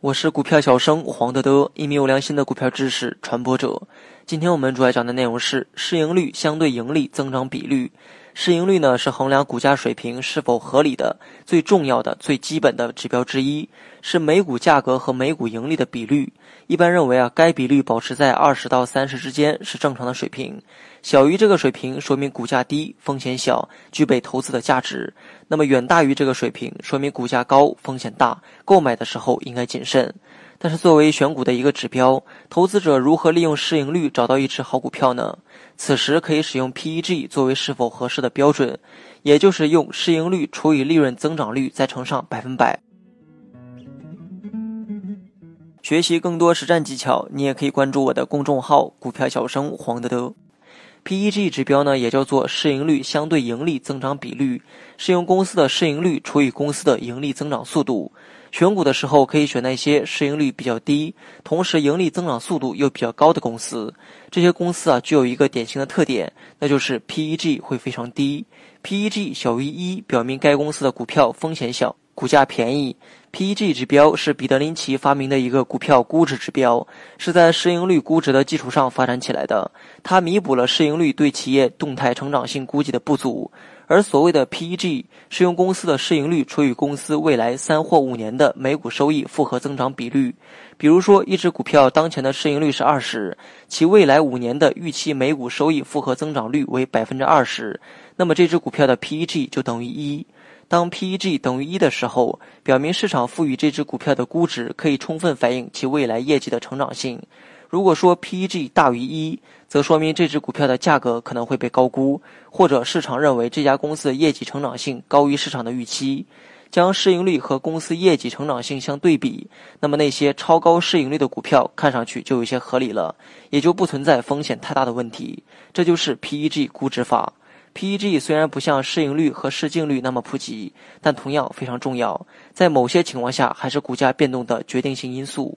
我是股票小生黄德德，一名有良心的股票知识传播者。今天我们主要讲的内容是市盈率相对盈利增长比率。市盈率呢是衡量股价水平是否合理的最重要的、最基本的指标之一，是每股价格和每股盈利的比率。一般认为啊，该比率保持在二十到三十之间是正常的水平。小于这个水平，说明股价低、风险小，具备投资的价值；那么远大于这个水平，说明股价高、风险大，购买的时候应该谨慎。但是作为选股的一个指标，投资者如何利用市盈率找到一只好股票呢？此时可以使用 PEG 作为是否合适的标准，也就是用市盈率除以利润增长率再乘上百分百。学习更多实战技巧，你也可以关注我的公众号“股票小生黄德德”。PEG 指标呢，也叫做市盈率相对盈利增长比率，是用公司的市盈率除以公司的盈利增长速度。选股的时候，可以选那些市盈率比较低，同时盈利增长速度又比较高的公司。这些公司啊，具有一个典型的特点，那就是 PEG 会非常低。PEG 小于一，表明该公司的股票风险小，股价便宜。PEG 指标是彼得林奇发明的一个股票估值指标，是在市盈率估值的基础上发展起来的。它弥补了市盈率对企业动态成长性估计的不足。而所谓的 PEG 是用公司的市盈率除以公司未来三或五年的每股收益复合增长比率。比如说，一只股票当前的市盈率是二十，其未来五年的预期每股收益复合增长率为百分之二十，那么这只股票的 PEG 就等于一。当 PEG 等于一的时候，表明市场赋予这只股票的估值可以充分反映其未来业绩的成长性。如果说 PEG 大于一，则说明这只股票的价格可能会被高估，或者市场认为这家公司的业绩成长性高于市场的预期。将市盈率和公司业绩成长性相对比，那么那些超高市盈率的股票看上去就有些合理了，也就不存在风险太大的问题。这就是 PEG 估值法。PEG 虽然不像市盈率和市净率那么普及，但同样非常重要，在某些情况下还是股价变动的决定性因素。